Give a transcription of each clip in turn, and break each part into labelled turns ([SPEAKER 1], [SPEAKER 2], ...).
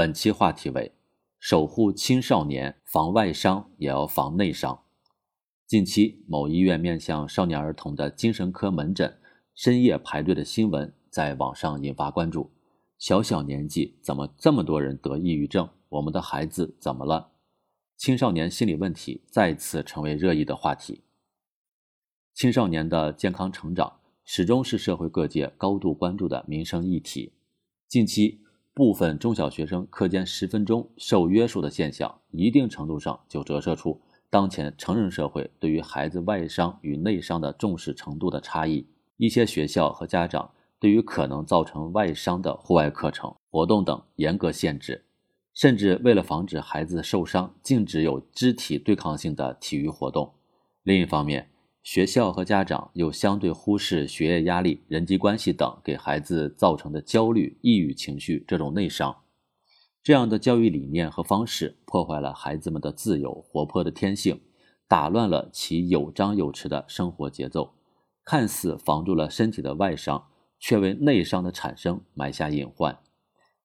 [SPEAKER 1] 本期话题为：守护青少年，防外伤也要防内伤。近期，某医院面向少年儿童的精神科门诊深夜排队的新闻在网上引发关注。小小年纪，怎么这么多人得抑郁症？我们的孩子怎么了？青少年心理问题再次成为热议的话题。青少年的健康成长始终是社会各界高度关注的民生议题。近期，部分中小学生课间十分钟受约束的现象，一定程度上就折射出当前成人社会对于孩子外伤与内伤的重视程度的差异。一些学校和家长对于可能造成外伤的户外课程、活动等严格限制。甚至为了防止孩子受伤，禁止有肢体对抗性的体育活动。另一方面，学校和家长又相对忽视学业压力、人际关系等给孩子造成的焦虑、抑郁情绪这种内伤。这样的教育理念和方式，破坏了孩子们的自由活泼的天性，打乱了其有张有弛的生活节奏。看似防住了身体的外伤，却为内伤的产生埋下隐患。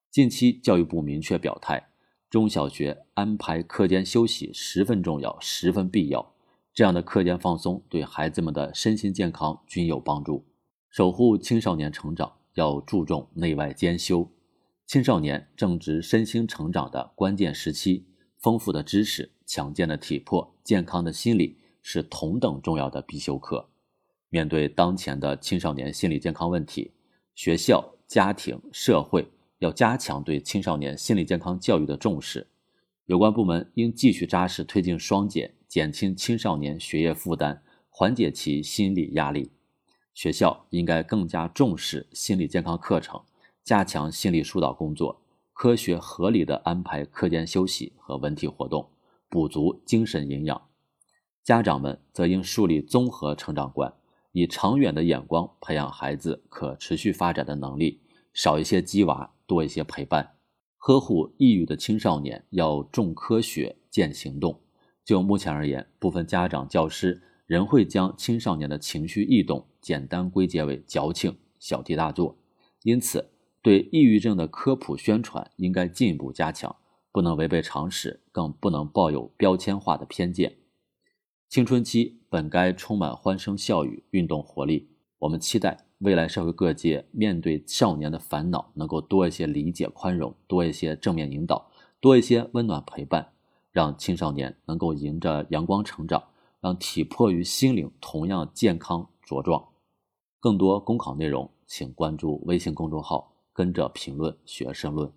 [SPEAKER 1] 近期，教育部明确表态，中小学安排课间休息十分重要，十分必要。这样的课间放松对孩子们的身心健康均有帮助。守护青少年成长要注重内外兼修。青少年正值身心成长的关键时期，丰富的知识、强健的体魄、健康的心理是同等重要的必修课。面对当前的青少年心理健康问题，学校、家庭、社会。要加强对青少年心理健康教育的重视，有关部门应继续扎实推进双减，减轻青少年学业负担，缓解其心理压力。学校应该更加重视心理健康课程，加强心理疏导工作，科学合理的安排课间休息和文体活动，补足精神营养。家长们则应树立综合成长观，以长远的眼光培养孩子可持续发展的能力，少一些鸡娃。多一些陪伴，呵护抑郁的青少年要重科学见行动。就目前而言，部分家长、教师仍会将青少年的情绪异动简单归结为矫情、小题大做。因此，对抑郁症的科普宣传应该进一步加强，不能违背常识，更不能抱有标签化的偏见。青春期本该充满欢声笑语、运动活力，我们期待。未来社会各界面对少年的烦恼，能够多一些理解宽容，多一些正面引导，多一些温暖陪伴，让青少年能够迎着阳光成长，让体魄与心灵同样健康茁壮。更多公考内容，请关注微信公众号“跟着评论学申论”。